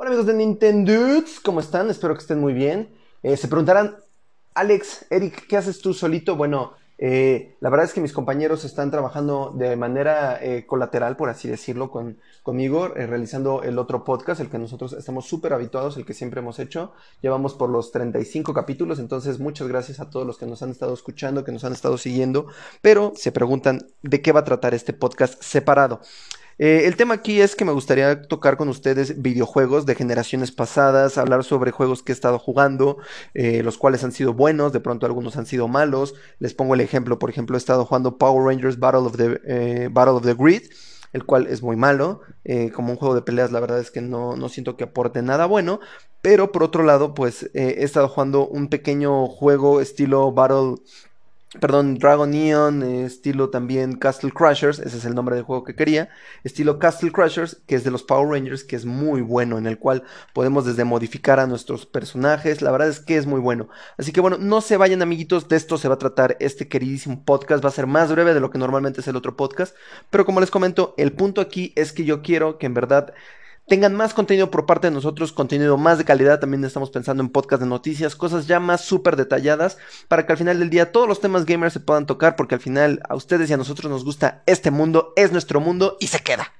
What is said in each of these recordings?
Hola amigos de Nintendo, ¿cómo están? Espero que estén muy bien. Eh, se preguntarán, Alex, Eric, ¿qué haces tú solito? Bueno, eh, la verdad es que mis compañeros están trabajando de manera eh, colateral, por así decirlo, con, conmigo, realizando el otro podcast, el que nosotros estamos súper habituados, el que siempre hemos hecho. Llevamos por los 35 capítulos, entonces muchas gracias a todos los que nos han estado escuchando, que nos han estado siguiendo, pero se preguntan de qué va a tratar este podcast separado. Eh, el tema aquí es que me gustaría tocar con ustedes videojuegos de generaciones pasadas, hablar sobre juegos que he estado jugando, eh, los cuales han sido buenos, de pronto algunos han sido malos. Les pongo el ejemplo, por ejemplo, he estado jugando Power Rangers Battle of the, eh, Grid el cual es muy malo. como un juego de peleas, la verdad es que no, no, siento que aporte nada bueno. Pero por otro lado, pues he estado jugando un pequeño juego estilo Battle perdón, Dragon Neon, estilo también Castle Crushers, ese es el nombre del juego que quería, estilo Castle Crushers, que es de los Power Rangers, que es muy bueno, en el cual podemos desde modificar a nuestros personajes, la verdad es que es muy bueno. Así que bueno, no se vayan amiguitos, de esto se va a tratar este queridísimo podcast, va a ser más breve de lo que normalmente es el otro podcast, pero como les comento, el punto aquí es que yo quiero que en verdad tengan más contenido por parte de nosotros, contenido más de calidad. También estamos pensando en podcast de noticias, cosas ya más súper detalladas, para que al final del día todos los temas gamers se puedan tocar, porque al final a ustedes y a nosotros nos gusta este mundo, es nuestro mundo y se queda.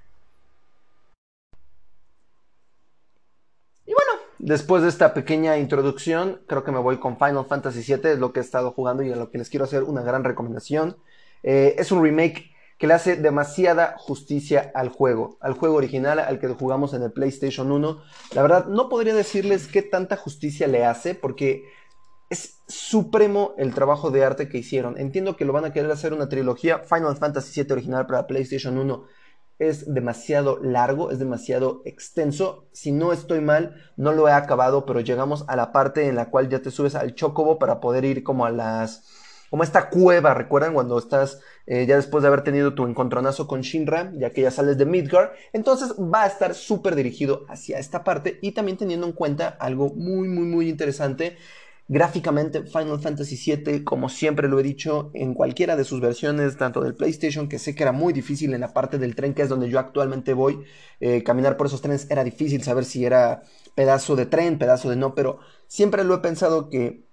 Y bueno, después de esta pequeña introducción, creo que me voy con Final Fantasy VII, es lo que he estado jugando y a lo que les quiero hacer una gran recomendación. Eh, es un remake que le hace demasiada justicia al juego, al juego original, al que jugamos en el PlayStation 1. La verdad, no podría decirles qué tanta justicia le hace, porque es supremo el trabajo de arte que hicieron. Entiendo que lo van a querer hacer una trilogía. Final Fantasy VII original para PlayStation 1 es demasiado largo, es demasiado extenso. Si no estoy mal, no lo he acabado, pero llegamos a la parte en la cual ya te subes al chocobo para poder ir como a las como esta cueva, ¿recuerdan cuando estás eh, ya después de haber tenido tu encontronazo con Shinra, ya que ya sales de Midgar? Entonces va a estar súper dirigido hacia esta parte y también teniendo en cuenta algo muy, muy, muy interesante. Gráficamente, Final Fantasy VII, como siempre lo he dicho, en cualquiera de sus versiones, tanto del PlayStation, que sé que era muy difícil en la parte del tren, que es donde yo actualmente voy, eh, caminar por esos trenes era difícil saber si era pedazo de tren, pedazo de no, pero siempre lo he pensado que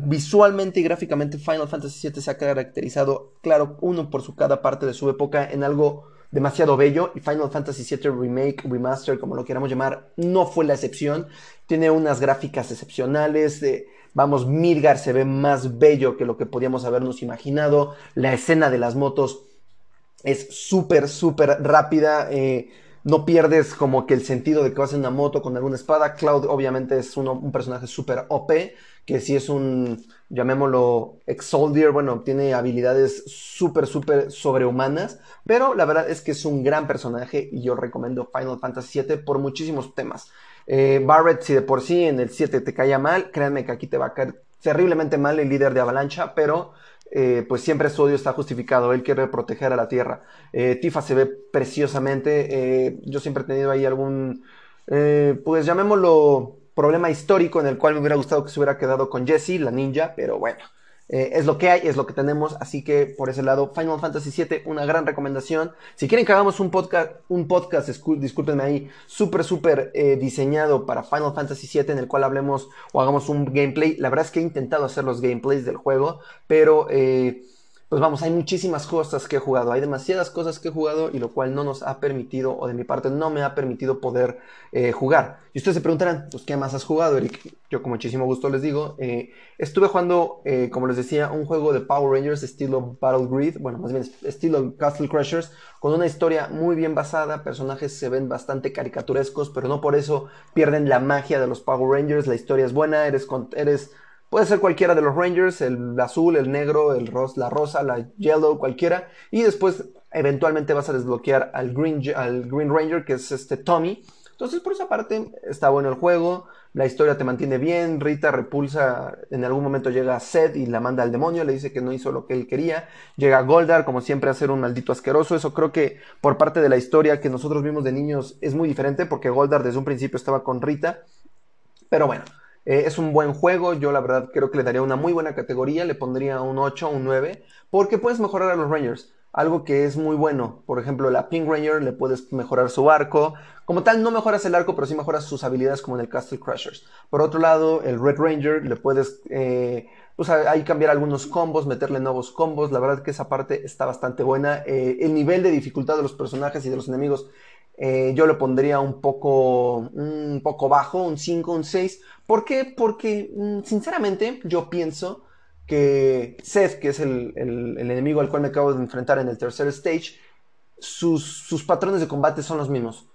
Visualmente y gráficamente Final Fantasy VII se ha caracterizado, claro, uno por su cada parte de su época en algo demasiado bello y Final Fantasy VII Remake, Remaster, como lo queramos llamar, no fue la excepción. Tiene unas gráficas excepcionales. vamos, Midgar se ve más bello que lo que podíamos habernos imaginado. La escena de las motos es súper, súper rápida. Eh, no pierdes como que el sentido de que vas en una moto con alguna espada. Cloud obviamente es un personaje súper OP, que si es un, llamémoslo, ex-soldier, bueno, tiene habilidades súper, súper sobrehumanas, pero la verdad es que es un gran personaje y yo recomiendo Final Fantasy VII por muchísimos temas. Eh, Barrett, si de por sí en el 7 te caía mal, créanme que aquí te va a caer terriblemente mal el líder de Avalancha, pero eh, pues siempre su odio está justificado, él quiere proteger a la Tierra. Eh, Tifa se ve preciosamente, yo siempre he tenido ahí algún, pues llamémoslo problema histórico en el cual me hubiera gustado que se hubiera quedado con Jessie, la ninja, pero bueno, eh, es lo que hay, es lo que tenemos, así que por ese lado, Final Fantasy VII, una gran recomendación. Si quieren que hagamos un podcast, un podcast, discúlpenme ahí, súper, súper eh, diseñado para Final Fantasy VII, en el cual hablemos o hagamos un gameplay, la verdad es que he intentado hacer los gameplays del juego, pero... Eh, pues vamos, hay muchísimas cosas que he jugado, hay demasiadas cosas que he jugado y lo cual no nos ha permitido, o de mi parte no me ha permitido poder eh, jugar. Y ustedes se preguntarán, pues, ¿qué más has jugado, Eric? Yo con muchísimo gusto les digo, eh, estuve jugando, eh, como les decía, un juego de Power Rangers estilo Battle Grid, bueno, más bien estilo Castle Crushers, con una historia muy bien basada, personajes se ven bastante caricaturescos, pero no por eso pierden la magia de los Power Rangers, la historia es buena, eres... eres Puede ser cualquiera de los Rangers, el azul, el negro, el la rosa, la yellow, cualquiera. Y después eventualmente vas a desbloquear al Green, al Green Ranger, que es este Tommy. Entonces por esa parte está bueno el juego, la historia te mantiene bien, Rita repulsa, en algún momento llega Seth y la manda al demonio, le dice que no hizo lo que él quería, llega Goldar como siempre a ser un maldito asqueroso, eso creo que por parte de la historia que nosotros vimos de niños es muy diferente porque Goldar desde un principio estaba con Rita, pero bueno, eh, es un buen juego, yo la verdad creo que le daría una muy buena categoría, le pondría un 8, un 9, porque puedes mejorar a los Rangers. algo que es muy bueno. Por ejemplo, la Pink Ranger le puedes mejorar su arco. Como tal, no mejoras el arco, pero sí mejoras sus habilidades como en el Castle Crushers. Por otro lado, el Red Ranger le puedes eh, pues, ahí cambiar algunos combos, meterle nuevos combos. La verdad que esa parte está bastante buena. Eh, el nivel de dificultad de los personajes y de los enemigos eh, yo le pondría un poco, un poco bajo, un 5, un 6. ¿Por qué? Porque mm, sinceramente yo pienso que Seth, que es el, enemigo al cual me acabo de enfrentar en el tercer stage, sus, sus patrones de combate son los mismos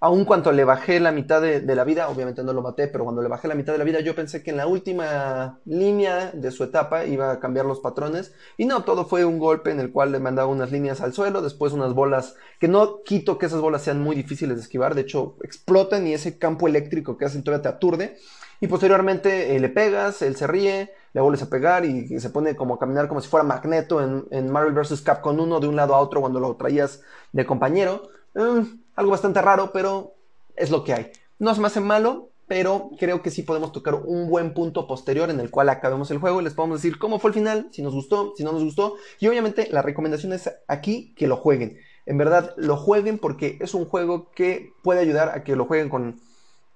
aun cuando le bajé la mitad de, la vida, obviamente no lo maté, pero cuando le bajé la mitad de la vida, yo pensé que en la última línea de su etapa iba a cambiar los patrones. Y no, todo fue un golpe en el cual le mandaba unas líneas al suelo, después unas bolas, que no quito que esas bolas sean muy difíciles de esquivar, de hecho explotan y ese campo eléctrico que hacen todavía te aturde. Y posteriormente eh, le pegas, él se ríe, le vuelves a pegar y, se pone como a caminar como si fuera Magneto en, en Marvel vs. Capcom 1 de un lado a otro cuando lo traías de compañero. Mm, algo bastante raro, pero es lo que hay. No se me hace malo, pero creo que sí podemos tocar un buen punto posterior en el cual acabemos el juego y les podemos decir cómo fue el final, si nos gustó, si no nos gustó. Y obviamente la recomendación es aquí que lo jueguen. En verdad, lo jueguen porque es un juego que puede ayudar a que lo jueguen con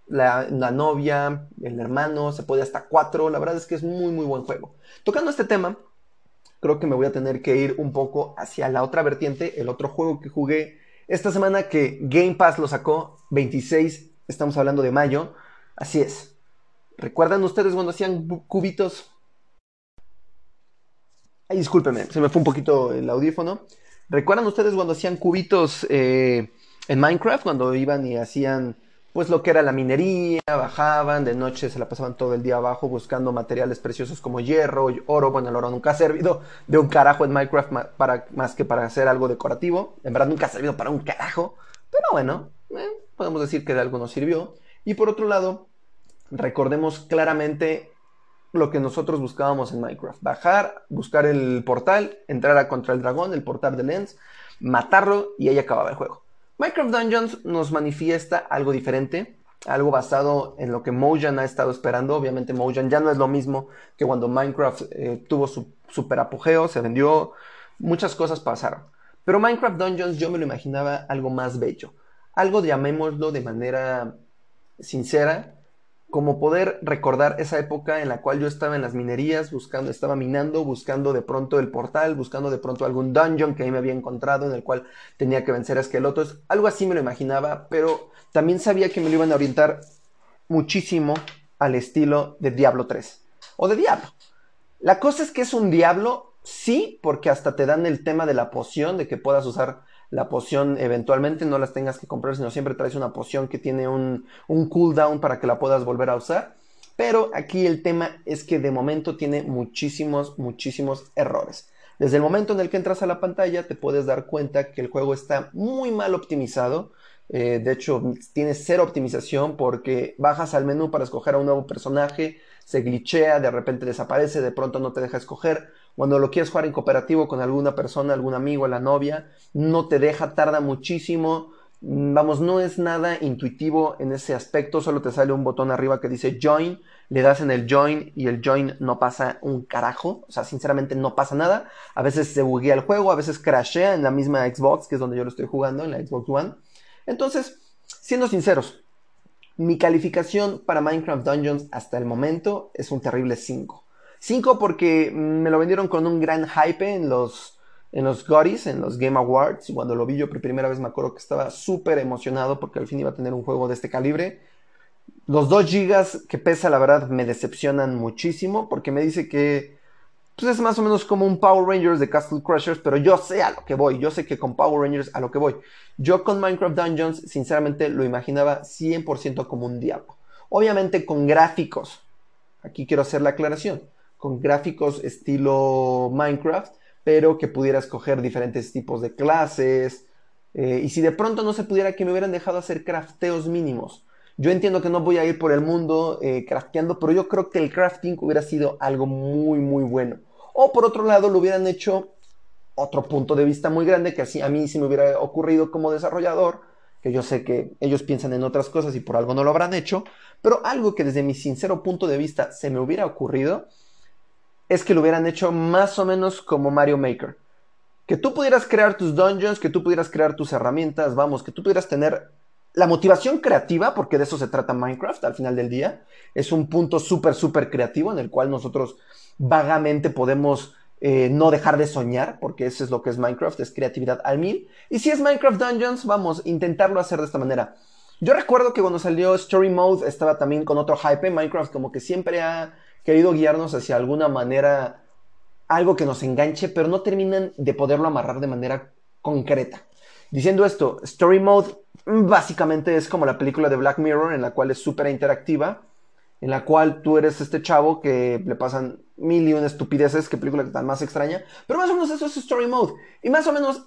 la, la, novia, el hermano, se puede hasta cuatro. La verdad es que es muy, muy buen juego. Tocando este tema, creo que me voy a tener que ir un poco hacia la otra vertiente. El otro juego que jugué esta semana que Game Pass lo sacó, 26, estamos hablando de mayo, así es. ¿Recuerdan ustedes cuando hacían cubitos? Ay, discúlpeme, se me fue un poquito el audífono. ¿Recuerdan ustedes cuando hacían cubitos eh, en Minecraft? Cuando iban y hacían pues lo que era la minería, bajaban, de noche se la pasaban todo el día abajo buscando materiales preciosos como hierro, oro, bueno, el oro nunca ha servido de un carajo en Minecraft para, más que para hacer algo decorativo, en verdad nunca ha servido para un carajo, pero bueno, eh, podemos decir que de algo nos sirvió. Y por otro lado, recordemos claramente lo que nosotros buscábamos en Minecraft, bajar, buscar el portal, entrar a contra el dragón, el portal de Lens, matarlo y ahí acababa el juego. Minecraft Dungeons nos manifiesta algo diferente, algo basado en lo que Mojang ha estado esperando. Obviamente Mojang ya no es lo mismo que cuando Minecraft eh, tuvo su super apogeo, se vendió, muchas cosas pasaron. Pero Minecraft Dungeons yo me lo imaginaba algo más bello, algo llamémoslo de manera sincera, como poder recordar esa época en la cual yo estaba en las minerías, buscando, estaba minando, buscando de pronto el portal, buscando de pronto algún dungeon que ahí me había encontrado en el cual tenía que vencer a esquelotos. Algo así me lo imaginaba, pero también sabía que me lo iban a orientar muchísimo al estilo de Diablo 3 o de Diablo. La cosa es que es un Diablo, sí, porque hasta te dan el tema de la poción, de que puedas usar la poción eventualmente no las tengas que comprar, sino siempre traes una poción que tiene un, un cooldown para que la puedas volver a usar. Pero aquí el tema es que de momento tiene muchísimos, muchísimos errores. Desde el momento en el que entras a la pantalla te puedes dar cuenta que el juego está muy mal optimizado. Eh, de hecho, tiene cero optimización porque bajas al menú para escoger a un nuevo personaje, se glitchea, de repente desaparece, de pronto no te deja escoger. Cuando lo quieres jugar en cooperativo con alguna persona, algún amigo, la novia, no te deja, tarda muchísimo. Mm, vamos, no es nada intuitivo en ese aspecto, solo te sale un botón arriba que dice join, le das en el join y el join no pasa un carajo, o sea, sinceramente no pasa nada. A veces se buguea el juego, a veces crashea en la misma Xbox, que es donde yo lo estoy jugando, en la Xbox One. Entonces, siendo sinceros, mi calificación para Minecraft Dungeons hasta el momento es un terrible 5. 5 porque me lo vendieron con un gran hype en los, en los Gories, en los Game Awards. Y cuando lo vi yo por primera vez me acuerdo que estaba súper emocionado porque al fin iba a tener un juego de este calibre. Los 2 GB que pesa, la verdad, me decepcionan muchísimo porque me dice que pues, es más o menos como un Power Rangers de Castle Crushers, pero yo sé a lo que voy. Yo sé que con Power Rangers a lo que voy. Yo con Minecraft Dungeons, sinceramente, lo imaginaba 100% como un diablo. Obviamente con gráficos. Aquí quiero hacer la aclaración con gráficos estilo Minecraft, pero que pudiera escoger diferentes tipos de clases. Eh, y si de pronto no se pudiera, que me hubieran dejado hacer crafteos mínimos. Yo entiendo que no voy a ir por el mundo eh, crafteando, pero yo creo que el crafting hubiera sido algo muy, muy bueno. O por otro lado, lo hubieran hecho otro punto de vista muy grande que así a mí sí me hubiera ocurrido como desarrollador, que yo sé que ellos piensan en otras cosas y por algo no lo habrán hecho, pero algo que desde mi sincero punto de vista se me hubiera ocurrido es que lo hubieran hecho más o menos como Mario Maker. que tú pudieras crear tus dungeons, que tú pudieras crear tus herramientas, vamos, que tú pudieras tener la motivación creativa, porque de eso se trata Minecraft al final del día, es un punto súper, súper creativo en el cual nosotros vagamente podemos eh, no dejar de soñar, porque eso es lo que es Minecraft, es creatividad al mil. Y si es Minecraft Dungeons, vamos, intentarlo hacer de esta manera. Yo recuerdo que cuando salió Story Mode estaba también con otro hype. Minecraft como que siempre ha querido guiarnos hacia alguna manera, algo que nos enganche, pero no terminan de poderlo amarrar de manera concreta. Diciendo esto, Story Mode básicamente es como la película de Black Mirror en la cual es súper interactiva en la cual tú eres este chavo que le pasan mil y una estupideces, qué película tan más extraña, pero más o menos eso es Story Mode. Y más o menos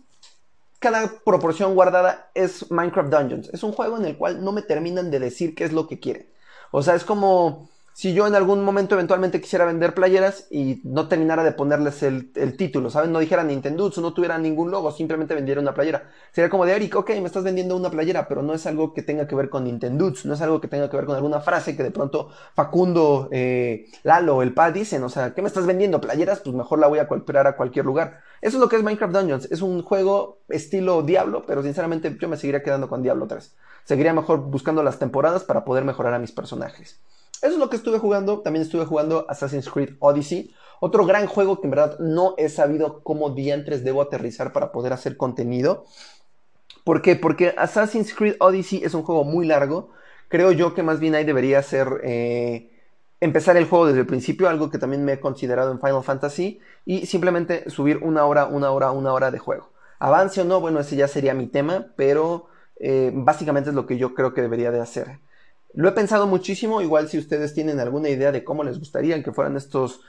cada proporción guardada es Minecraft Dungeons. Es un juego en el cual no me terminan de decir qué es lo que quieren. O sea, es como si yo en algún momento eventualmente quisiera vender playeras y no terminara de ponerles el, título, ¿saben? No dijera Nintendo, no tuviera ningún logo, simplemente vendiera una playera. Sería como de Eric, ok, me estás vendiendo una playera, pero no es algo que tenga que ver con Nintendo, no es algo que tenga que ver con alguna frase que de pronto Facundo, eh, Lalo, el PA dicen, o sea, ¿qué me estás vendiendo? ¿Playeras? Pues mejor la voy a comprar a cualquier lugar. Eso es lo que es Minecraft Dungeons. Es un juego estilo Diablo, pero sinceramente yo me seguiría quedando con Diablo 3. Seguiría mejor buscando las temporadas para poder mejorar a mis personajes. Eso es lo que estuve jugando. También estuve jugando Assassin's Creed Odyssey. Otro gran juego que en verdad no he sabido cómo diantres debo aterrizar para poder hacer contenido. ¿Por qué? Porque Assassin's Creed Odyssey es un juego muy largo. Creo yo que más bien ahí debería ser eh, empezar el juego desde el principio, algo que también me he considerado en Final Fantasy, y simplemente subir una hora, una hora, una hora de juego. Avance o no, bueno, ese ya sería mi tema, pero eh, básicamente es lo que yo creo que debería de hacer. Lo he pensado muchísimo, igual si ustedes tienen alguna idea de cómo les gustaría que fueran estos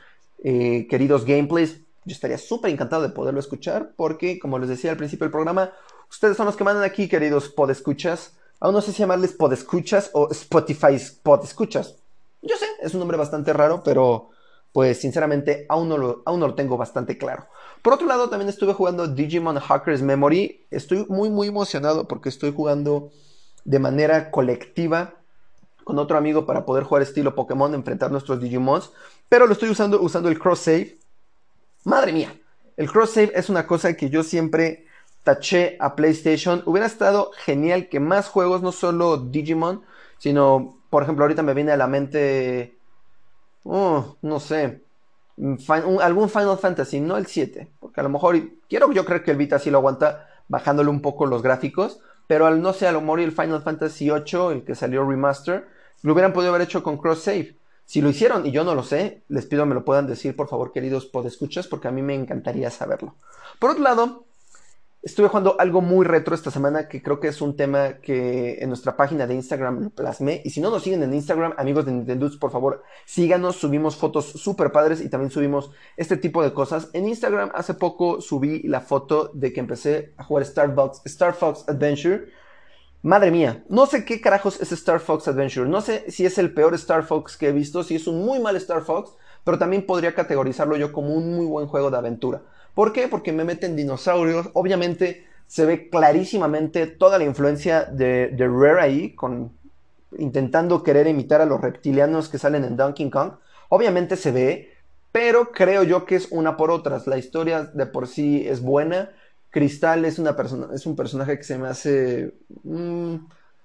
eh, queridos gameplays, yo estaría súper encantado de poderlo escuchar, porque como les decía al principio del programa, ustedes son los que mandan aquí, queridos podescuchas. Aún no sé si llamarles podescuchas o Spotify podescuchas. Yo sé, es un nombre bastante raro, pero pues sinceramente aún no, lo, aún no lo tengo bastante claro. Por otro lado, también estuve jugando Digimon Hackers Memory. Estoy muy, muy emocionado porque estoy jugando de manera colectiva con otro amigo para poder jugar estilo Pokémon, enfrentar nuestros Digimons, pero lo estoy usando usando el cross save. Madre mía, el cross save es una cosa que yo siempre taché a PlayStation. Hubiera estado genial que más juegos, no solo Digimon, sino, por ejemplo, ahorita me viene a la mente, oh, no sé, algún Final Fantasy, no el 7, porque a lo mejor quiero yo creo que el Vita sí lo aguanta bajándole un poco los gráficos, pero al no sé, a lo mejor el Final Fantasy 8, el que salió remaster, lo hubieran podido haber hecho con cross save. Si lo hicieron y yo no lo sé, les pido me lo puedan decir, por favor, queridos podescuchas, porque a mí me encantaría saberlo. Por otro lado, estuve jugando algo muy retro esta semana que creo que es un tema que en nuestra página de Instagram lo plasmé. Y si no nos siguen en Instagram, amigos de Nintendo, por favor, síganos. Subimos fotos súper padres y también subimos este tipo de cosas. En Instagram hace poco subí la foto de que empecé a jugar Star Star Fox Adventure Madre mía, no sé qué carajos es Star Fox Adventure. No sé si es el peor Star Fox que he visto, si es un muy mal Star Fox, pero también podría categorizarlo yo como un muy buen juego de aventura. ¿Por qué? Porque me meten dinosaurios. Obviamente se ve clarísimamente toda la influencia de, Rare ahí, intentando querer imitar a los reptilianos que salen en Donkey Kong. Obviamente se ve, pero creo yo que es una por otras. La historia de por sí es buena Cristal es, una persona, es un personaje que se me hace mm,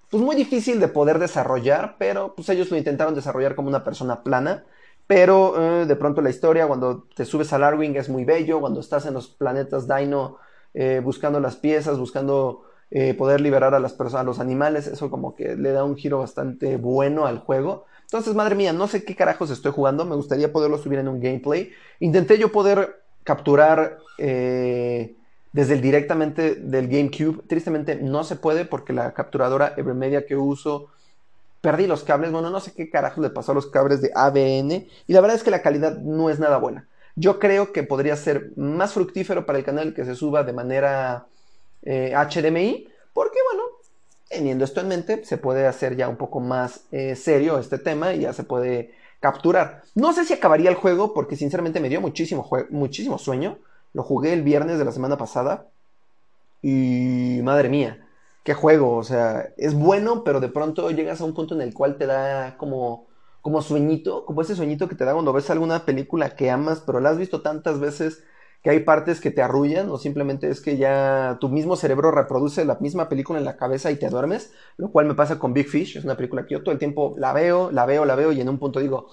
pues muy difícil de poder desarrollar, pero pues ellos lo intentaron desarrollar como una persona plana. Pero eh, de pronto la historia, cuando te subes al Arwing es muy bello, cuando estás en los planetas Dino eh, buscando las piezas, buscando eh, poder liberar a las personas, a los animales, eso como que le da un giro bastante bueno al juego. Entonces, madre mía, no sé qué carajos estoy jugando, me gustaría poderlo subir en un gameplay. Intenté yo poder capturar desde el directamente del GameCube. Tristemente no se puede porque la capturadora Evermedia que uso perdí los cables. Bueno, no sé qué carajo le pasó a los cables de ABN y la verdad es que la calidad no es nada buena. Yo creo que podría ser más fructífero para el canal que se suba de manera HDMI eh, porque bueno, teniendo esto en mente se puede hacer ya un poco más eh, serio este tema y ya se puede capturar. No sé si acabaría el juego porque sinceramente me dio muchísimo, muchísimo sueño. Lo jugué el viernes de la semana pasada. Y madre mía, qué juego. O sea, es bueno, pero de pronto llegas a un punto en el cual te da como, como sueñito, como ese sueñito que te da cuando ves alguna película que amas, pero la has visto tantas veces que hay partes que te arrullan o simplemente es que ya tu mismo cerebro reproduce la misma película en la cabeza y te duermes, lo cual me pasa con Big Fish, es una película que yo todo el tiempo la veo, la veo, la veo y en un punto digo,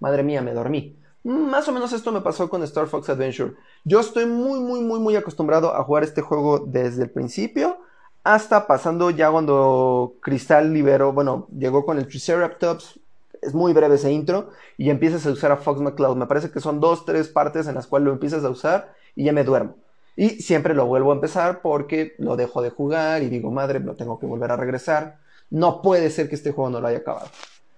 madre mía, me dormí. Más o menos esto me pasó con Star Fox Adventure. Yo estoy muy, muy, muy, muy acostumbrado a jugar este juego desde el principio hasta pasando ya cuando Cristal liberó, bueno, llegó con el Triceratops, es muy breve ese intro, y empiezas a usar a Fox McCloud. Me parece que son dos, tres partes en las cuales lo empiezas a usar y ya me duermo. Y siempre lo vuelvo a empezar porque lo dejo de jugar y digo, madre, lo tengo que volver a regresar. No puede ser que este juego no lo haya acabado.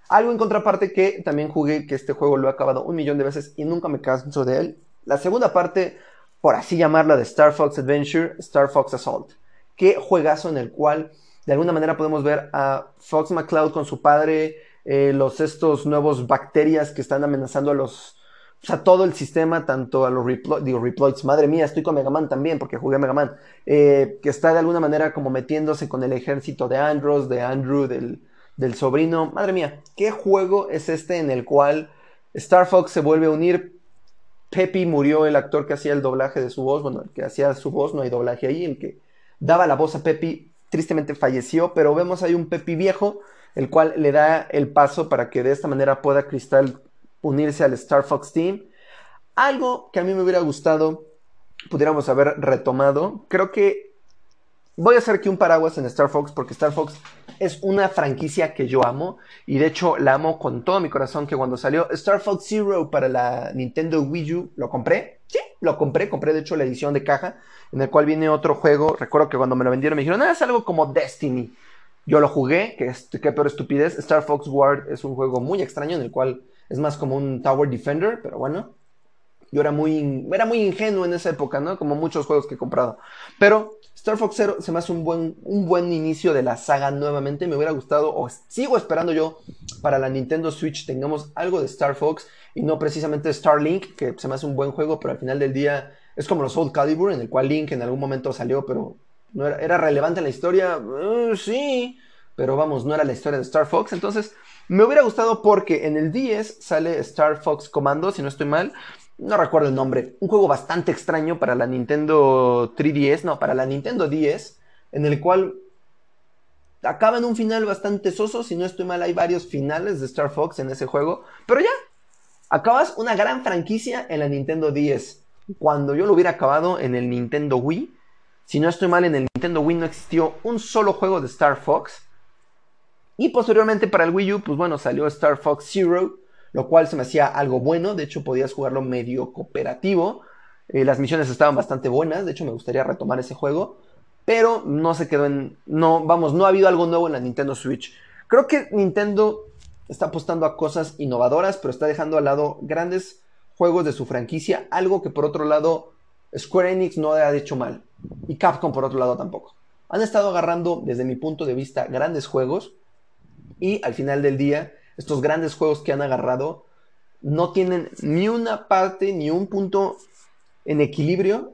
Algo en contraparte que también jugué, que este juego lo he acabado un millón de veces y nunca me canso de él. La segunda parte, por así llamarla, de Star Fox Adventure, Star Fox Assault. Qué juegazo en el cual de alguna manera podemos ver a Fox McCloud con su padre, eh, los estos nuevos bacterias que están amenazando a los, o sea, todo el sistema, tanto a los digo, reploids, madre mía, estoy con Mega Man también porque jugué Mega Man, eh, que está de alguna manera como metiéndose con el ejército de Andros, de Andrew, del, del sobrino, madre mía, ¿qué juego es este en el cual Star Fox se vuelve a unir? Peppy murió el actor que hacía el doblaje de su voz, bueno, el que hacía su voz, no hay doblaje ahí, el que daba la voz a Pepi, tristemente falleció, pero vemos ahí un Pepi viejo, el cual le da el paso para que de esta manera pueda Cristal unirse al Star Fox Team. Algo que a mí me hubiera gustado, pudiéramos haber retomado, creo que voy a hacer aquí un paraguas en Star Fox porque Star Fox es una franquicia que yo amo y de hecho la amo con todo mi corazón que cuando salió Star Fox Zero para la Nintendo Wii U lo compré. Sí, lo compré, compré de hecho la edición de caja en el cual viene otro juego. Recuerdo que cuando me lo vendieron me dijeron, ah, es algo como Destiny. Yo lo jugué, que es qué peor estupidez. Star Fox Ward es un juego muy extraño en el cual es más como un Tower Defender, pero bueno. Yo era muy, era muy ingenuo en esa época, ¿no? Como muchos juegos que he comprado. Pero Star Fox Zero se me hace un buen, un buen inicio de la saga nuevamente. Me hubiera gustado, o sigo esperando yo, para la Nintendo Switch tengamos algo de Star Fox y no precisamente Starlink, que se me hace un buen juego, pero al final del día es como los Soul Calibur, en el cual Link en algún momento salió, pero no era, era relevante en la historia. Uh, sí, pero vamos, no era la historia de Star Fox. Entonces, me hubiera gustado porque en el 10 sale Star Fox Commando, si no estoy mal no recuerdo el nombre, un juego bastante extraño para la Nintendo 3DS, no, para la Nintendo 10, en el cual acaba en un final bastante soso, si no estoy mal hay varios finales de Star Fox en ese juego, pero ya, acabas una gran franquicia en la Nintendo 10. Cuando yo lo hubiera acabado en el Nintendo Wii, si no estoy mal en el Nintendo Wii no existió un solo juego de Star Fox. Y posteriormente para el Wii U, pues bueno, salió Star Fox Zero, lo cual se me hacía algo bueno, de hecho podías jugarlo medio cooperativo, eh, las misiones estaban bastante buenas, de hecho me gustaría retomar ese juego, pero no se quedó en, no, vamos, no ha habido algo nuevo en la Nintendo Switch. Creo que Nintendo está apostando a cosas innovadoras, pero está dejando al lado grandes juegos de su franquicia, algo que por otro lado Square Enix no ha hecho mal, y Capcom por otro lado tampoco. Han estado agarrando, desde mi punto de vista, grandes juegos, y al final del día estos grandes juegos que han agarrado no tienen ni una parte ni un punto en equilibrio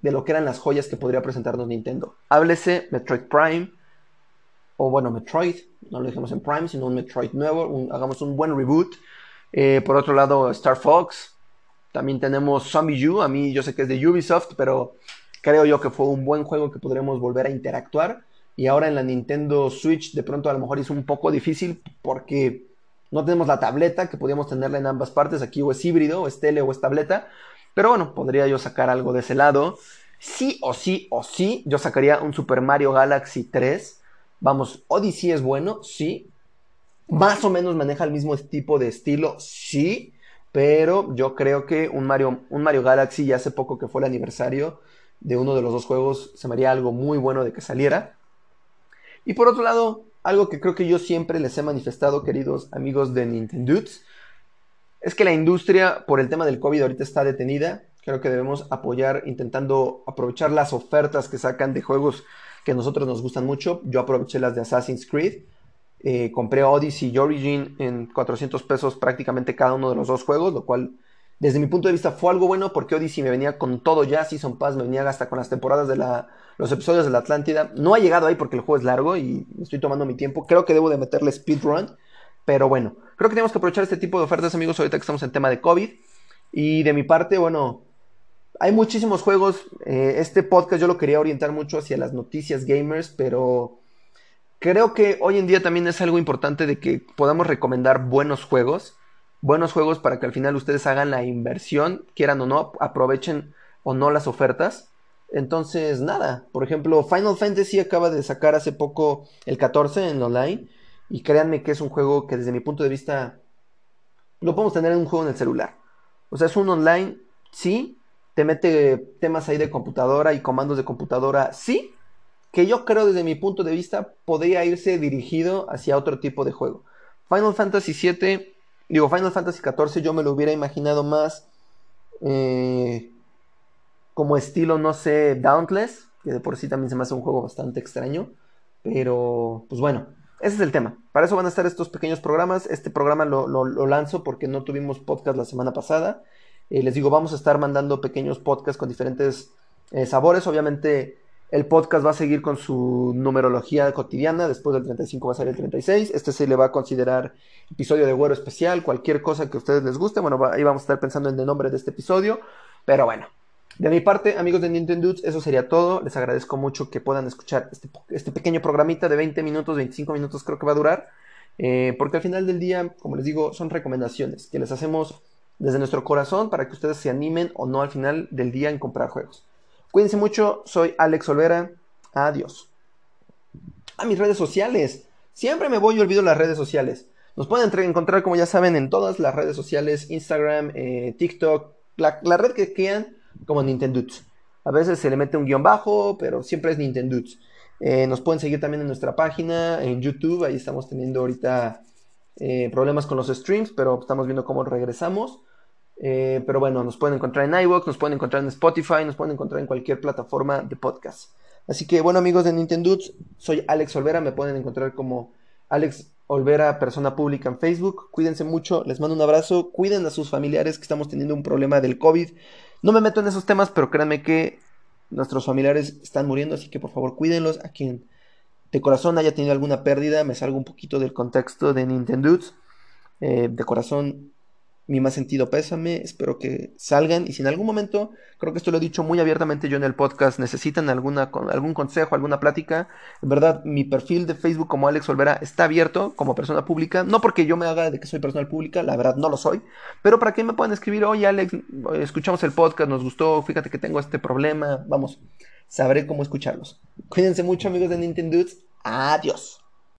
de lo que eran las joyas que podría presentarnos Nintendo. Háblese Metroid Prime, o bueno, Metroid, no lo dejemos en Prime, sino un Metroid nuevo, hagamos un buen reboot. Eh, por otro lado, Star Fox, también tenemos Zombie U, a mí yo sé que es de Ubisoft, pero creo yo que fue un buen juego que podremos volver a interactuar. Y ahora en la Nintendo Switch de pronto a lo mejor es un poco difícil porque no tenemos la tableta, que podíamos tenerla en ambas partes. Aquí o es híbrido, o es tele, o es tableta. Pero bueno, podría yo sacar algo de ese lado. Sí o sí o sí, yo sacaría un Super Mario Galaxy 3. Vamos, Odyssey es bueno, sí. Más o menos maneja el mismo tipo de estilo, sí. Pero yo creo que un Mario, un Mario Galaxy, ya hace poco que fue el aniversario de uno de los dos juegos, se me haría algo muy bueno de que saliera. Y por otro lado, algo que creo que yo siempre les he manifestado, queridos amigos de Nintendo, es que la industria, por el tema del COVID, ahorita está detenida. Creo que debemos apoyar intentando aprovechar las ofertas que sacan de juegos que a nosotros nos gustan mucho. Yo aproveché las de Assassin's Creed. Eh, compré Odyssey y Origin en 400 pesos prácticamente cada uno de los dos juegos, lo cual desde mi punto de vista fue algo bueno porque Odyssey me venía con todo ya, Season Pass me venía hasta con las temporadas de la, los episodios de la Atlántida. No ha llegado ahí porque el juego es largo y estoy tomando mi tiempo. Creo que debo de meterle speedrun, pero bueno, creo que tenemos que aprovechar este tipo de ofertas amigos ahorita que estamos en tema de COVID. Y de mi parte, bueno, hay muchísimos juegos. Eh, este podcast yo lo quería orientar mucho hacia las noticias gamers, pero creo que hoy en día también es algo importante de que podamos recomendar buenos juegos. Buenos juegos para que al final ustedes hagan la inversión, quieran o no, aprovechen o no las ofertas. Entonces, nada, por ejemplo, Final Fantasy acaba de sacar hace poco el 14 en online. Y créanme que es un juego que desde mi punto de vista lo podemos tener en un juego en el celular. O sea, es un online, sí, te mete temas ahí de computadora y comandos de computadora, sí, que yo creo desde mi punto de vista podría irse dirigido hacia otro tipo de juego. Final Fantasy VII, digo Final Fantasy XIV, yo me lo hubiera imaginado más eh, como estilo, no sé, Dauntless, que de por sí también se me hace un juego bastante extraño, pero pues bueno, ese es el tema. Para eso van a estar estos pequeños programas. Este programa lo, lo lanzo porque no tuvimos podcast la semana pasada. Eh, les digo, vamos a estar mandando pequeños podcasts con diferentes eh, sabores. Obviamente el podcast va a seguir con su numerología cotidiana. Después del 35 va a ser el 36. Este se le va a considerar episodio de güero especial. Cualquier cosa que a ustedes les guste. Bueno, ahí vamos a estar pensando en el nombre de este episodio. Pero bueno, de mi parte, amigos de Nintendo, eso sería todo. Les agradezco mucho que puedan escuchar este, este pequeño programita de 20 minutos, 25 minutos creo que va a durar. Eh, porque al final del día, como les digo, son recomendaciones que les hacemos desde nuestro corazón para que ustedes se animen o no al final del día en comprar juegos. Cuídense mucho, soy Alex Olvera. Adiós. A mis redes sociales. Siempre me voy y olvido las redes sociales. Nos pueden encontrar, como ya saben, en todas las redes sociales, Instagram, eh, TikTok, la, red que quieran, como Nintendo. A veces se le mete un guion bajo, pero siempre es Nintendo. Eh, nos pueden seguir también en nuestra página, en YouTube, ahí estamos teniendo ahorita eh, problemas con los streams, pero estamos viendo cómo regresamos. Eh, pero bueno, nos pueden encontrar en iVoox, nos pueden encontrar en Spotify, nos pueden encontrar en cualquier plataforma de podcast. Así que bueno amigos de Nintendo, soy Alex Olvera, me pueden encontrar como Alex Olvera, persona pública en Facebook. Cuídense mucho, les mando un abrazo, cuiden a sus familiares que estamos teniendo un problema del COVID. No me meto en esos temas, pero créanme que nuestros familiares están muriendo, así que por favor cuídenlos a quien de corazón haya tenido alguna pérdida, me salgo un poquito del contexto de Nintendo. Eh, de corazón, mi más sentido pésame, espero que salgan y si en algún momento, creo que esto lo he dicho muy abiertamente yo en el podcast, necesitan alguna, algún consejo, alguna plática, en verdad mi perfil de Facebook como Alex Olvera está abierto como persona pública, no porque yo me haga de que soy persona pública, la verdad no lo soy, pero para que me puedan escribir, oye Alex, escuchamos el podcast, nos gustó, fíjate que tengo este problema, vamos, sabré cómo escucharlos. Cuídense mucho amigos de Nintendo. Adiós.